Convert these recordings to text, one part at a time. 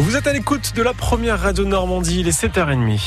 Vous êtes à l'écoute de la première radio Normandie, il est 7h30.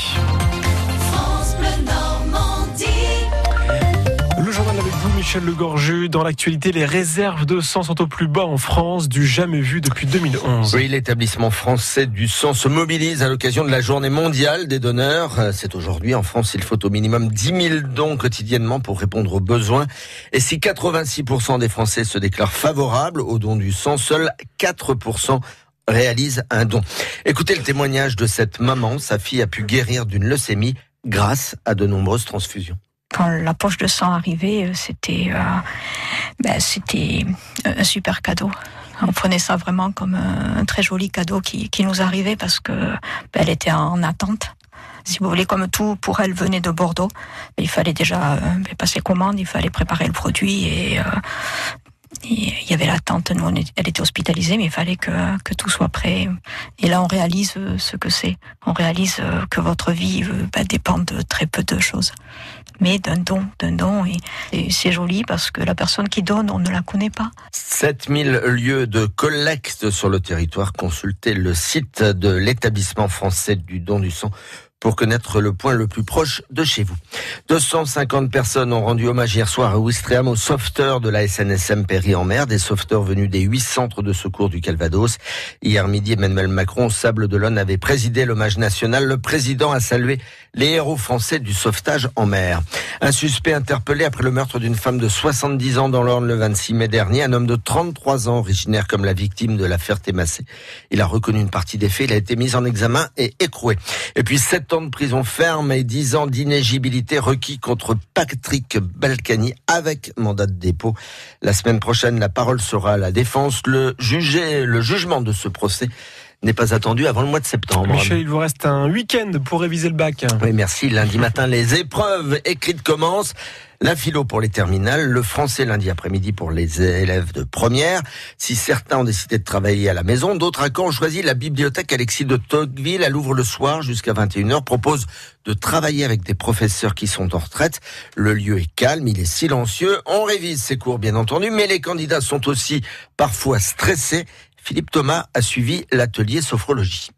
Le journal avec vous, Michel Legorju. Dans l'actualité, les réserves de sang sont au plus bas en France, du jamais vu depuis 2011. Oui, l'établissement français du sang se mobilise à l'occasion de la journée mondiale des donneurs. C'est aujourd'hui en France, il faut au minimum 10 000 dons quotidiennement pour répondre aux besoins. Et si 86% des Français se déclarent favorables au don du sang, seuls 4% réalise un don. Écoutez le témoignage de cette maman. Sa fille a pu guérir d'une leucémie grâce à de nombreuses transfusions. Quand la poche de sang arrivait, euh, c'était euh, ben, c'était un super cadeau. On prenait ça vraiment comme un très joli cadeau qui, nous arrivait parce que ben, elle était en attente si vous voulez, comme tout pour elle venait de Bordeaux. Il fallait déjà euh, passer commande, il fallait préparer le produit et, il y avait l'attente, nous, elle était hospitalisée, mais il fallait que, tout soit prêt. Et là, on réalise euh, ce que c'est. On réalise euh, que votre vie euh, bah, dépend de très peu de choses. Mais d'un don, d'un don. Et, c'est joli parce que la personne qui donne, on ne la connaît pas. 7000 lieux de collecte sur le territoire. Consultez le site de l'établissement français du don du sang pour connaître le point le plus proche de chez vous. 250 personnes ont rendu hommage hier soir à Ouistreham aux sauveteurs de la SNSM Péry en mer, des sauveteurs venus des huit centres de secours du Calvados. Hier midi, Emmanuel Macron, au Sable d'Olonne, avait présidé l'hommage national. Le président a salué les héros français du sauvetage en mer. Un suspect interpellé après le meurtre d'une femme de 70 ans dans l'Orne le 26 mai dernier, un homme de 33 ans, originaire comme la victime de l'affaire Témassé. Il a reconnu une partie des faits, il a été mis en examen et écroué. Et puis sept de prison ferme et 10 ans d'inégibilité requis contre Patrick Balkany avec mandat de dépôt. La semaine prochaine, la parole sera à la défense. Le, jugé, le jugement de ce procès n'est pas attendu avant le mois de septembre. Michel, il vous reste un week-end pour réviser le bac. Oui, merci. Lundi matin, les épreuves écrites commencent. La philo pour les terminales, le français lundi après-midi pour les élèves de première. Si certains ont décidé de travailler à la maison, d'autres à Caen ont choisi la bibliothèque Alexis de Tocqueville. Elle ouvre le soir jusqu'à 21h, propose de travailler avec des professeurs qui sont en retraite. Le lieu est calme, il est silencieux. On révise ses cours, bien entendu, mais les candidats sont aussi parfois stressés. Philippe Thomas a suivi l'atelier sophrologie.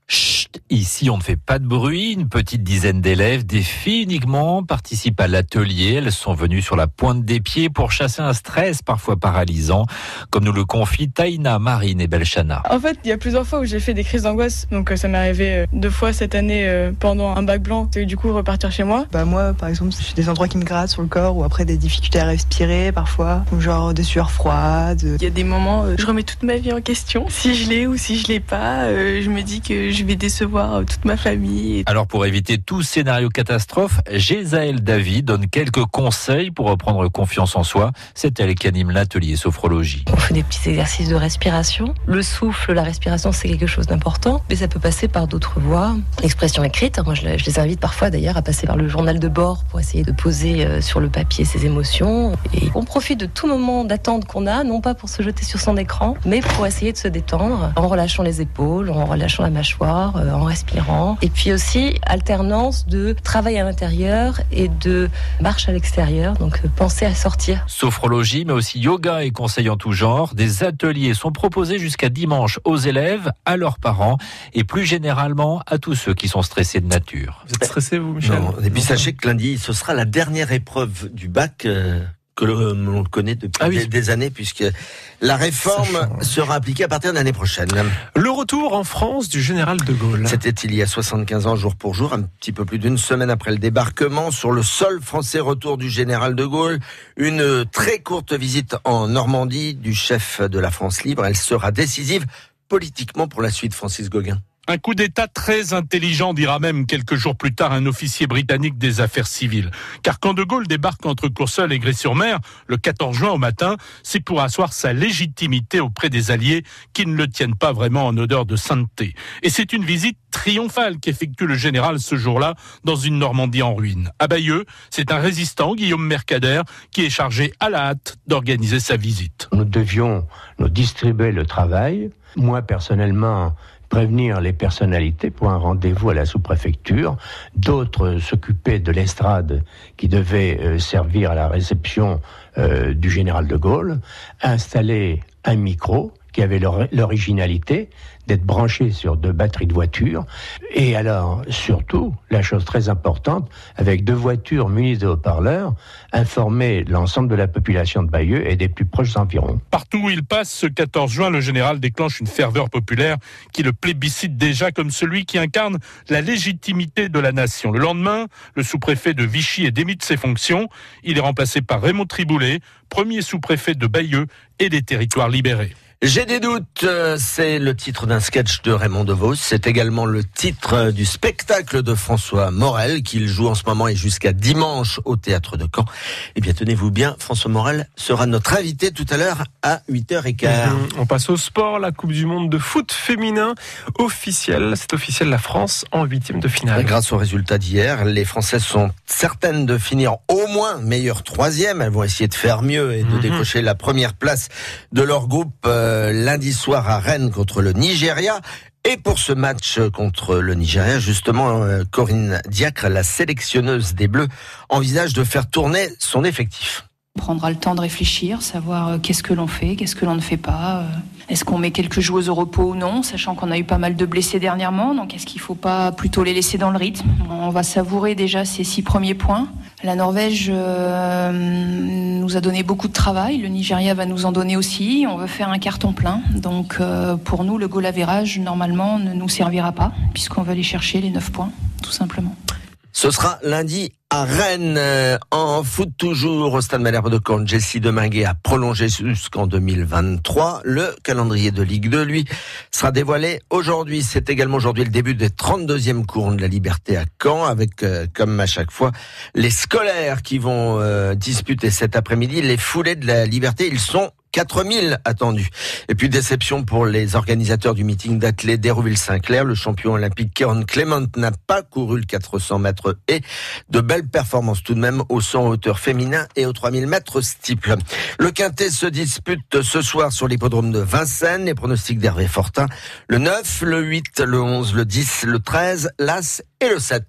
Ici on ne fait pas de bruit. Une petite dizaine d'élèves, des filles uniquement, participent à l'atelier. Elles sont venues sur la pointe des pieds pour chasser un stress parfois paralysant, comme nous le confient Taïna, Marine et Belchana. En fait, il y a plusieurs fois où j'ai fait des crises d'angoisse. Donc euh, ça m'est arrivé euh, deux fois cette année euh, pendant un bac blanc et du coup repartir chez moi. Bah moi, par exemple, j'ai des endroits qui me grattent sur le corps ou après des difficultés à respirer parfois, ou genre des sueurs froides. Il y a des moments, je remets toute ma vie en question. Si je l'ai ou si je l'ai pas, je me dis que je vais décevoir euh, toute ma famille. Alors pour éviter tout scénario catastrophe, Gézaël David donne quelques conseils pour reprendre confiance en soi. C'est elle qui anime l'atelier sophrologie. On fait des petits exercices de respiration. Le souffle, la respiration, c'est quelque chose d'important, mais ça peut passer par d'autres voies. L'expression écrite, moi je les invite parfois d'ailleurs à passer par le journal de bord pour essayer de poser euh, sur le papier ses émotions. Et on profite de tout moment d'attente qu'on a, non pas pour se jeter sur son écran, mais pour essayer de se détendre en relâchant les épaules, en relâchant la mâchoire euh, en respirant. Et puis aussi alternance de travail à l'intérieur et de marche à l'extérieur, donc euh, penser à sortir. Sophrologie, mais aussi yoga et conseils en tout genre. Des ateliers sont proposés jusqu'à dimanche aux élèves, à leurs parents et plus généralement à tous ceux qui sont stressés de nature. Vous êtes stressé, vous, Michel? Non. Et puis sachez que lundi, ce sera la dernière épreuve du bac. Euh, que l'on connaît depuis ah des, années, puisque la réforme sera appliquée à partir de l'année prochaine. Le retour en France du général de Gaulle. C'était il y a 75 ans, jour pour jour, un petit peu plus d'une semaine après le débarquement, sur le sol français retour du général de Gaulle. Une très courte visite en Normandie du chef de la France libre. Elle sera décisive politiquement pour la suite, Francis Gauguin. Un coup d'État très intelligent, dira même quelques jours plus tard un officier britannique des affaires civiles. Car quand De Gaulle débarque entre Courseul et Gré-sur-Mer, le 14 juin au matin, c'est pour asseoir sa légitimité auprès des Alliés qui ne le tiennent pas vraiment en odeur de sainteté. Et c'est une visite triomphale qu'effectue le général ce jour-là dans une Normandie en ruine. À Bayeux, c'est un résistant, Guillaume Mercader, qui est chargé à la hâte d'organiser sa visite. Nous devions nous distribuer le travail. Moi, personnellement, prévenir les personnalités pour un rendez-vous à la sous-préfecture, d'autres s'occupaient de l'estrade qui devait euh, servir à la réception euh, du général de Gaulle, installer un micro qui avait l'originalité d'être branché sur deux batteries de voitures. Et alors, surtout, la chose très importante, avec deux voitures munies de haut-parleurs, informer l'ensemble de la population de Bayeux et des plus proches environs. Partout où il passe, ce 14 juin, le général déclenche une ferveur populaire qui le plébiscite déjà comme celui qui incarne la légitimité de la nation. Le lendemain, le sous-préfet de Vichy est démis de ses fonctions. Il est remplacé par Raymond Triboulet, premier sous-préfet de Bayeux et des territoires libérés. J'ai des doutes, euh, c'est le titre d'un sketch de Raymond DeVos, c'est également le titre euh, du spectacle de François Morel qu'il joue en ce moment et jusqu'à dimanche au théâtre de Caen. Eh bien tenez-vous bien, François Morel sera notre invité tout à l'heure à 8h15. Mhm. On passe au sport, la Coupe du monde de foot féminin officielle, c'est officiel la France en huitième de finale. Grâce au résultat d'hier, les Françaises sont certaines de finir au moins meilleure troisième, elles vont essayer de faire mieux et de mhm. décrocher la première place de leur groupe. Euh, lundi soir à Rennes contre le Nigeria. Et pour ce match contre le Nigeria, justement, euh, Corinne Diacre, la sélectionneuse des Bleus, envisage de faire tourner son effectif. Prendra le temps de réfléchir, savoir euh, qu'est-ce que l'on fait, qu'est-ce que l'on ne fait pas. Euh, est-ce qu'on met quelques joueuses au repos ou non, sachant qu'on a eu pas mal de blessés dernièrement. Donc est-ce qu'il ne faut pas plutôt les laisser dans le rythme? On va savourer déjà ces six premiers points. La Norvège euh, nous a donné beaucoup de travail. Le Nigeria va nous en donner aussi. On veut faire un carton plein. Donc pour nous, le goal average, normalement, ne nous servira pas, puisqu'on va aller chercher les neuf points, tout simplement. Ce sera lundi à Rennes. Euh, en foot toujours au Stade Malherbe de Caen, Jessie Deminguet a prolongé jusqu'en 2023. Le calendrier de Ligue 2, lui, sera dévoilé aujourd'hui. C'est également aujourd'hui le début des 32e cours de la Liberté à Caen, avec, euh, comme à chaque fois, les scolaires qui vont euh, disputer cet après-midi les foulées de la Liberté. Ils sont 4000 attendus. Et puis déception pour les organisateurs du meeting d'athlètes d'Hérouville-Saint-Clair. Le champion olympique Kieran Clement n'a pas couru le 400 mètres et de belles performances tout de même au 100 hauteur féminin et aux 3000 mètres steeple. Le quintet se dispute ce soir sur l'hippodrome de Vincennes. Les pronostics d'Hervé Fortin. Le 9, le 8, le 11, le 10, le 13, l'As et le 7.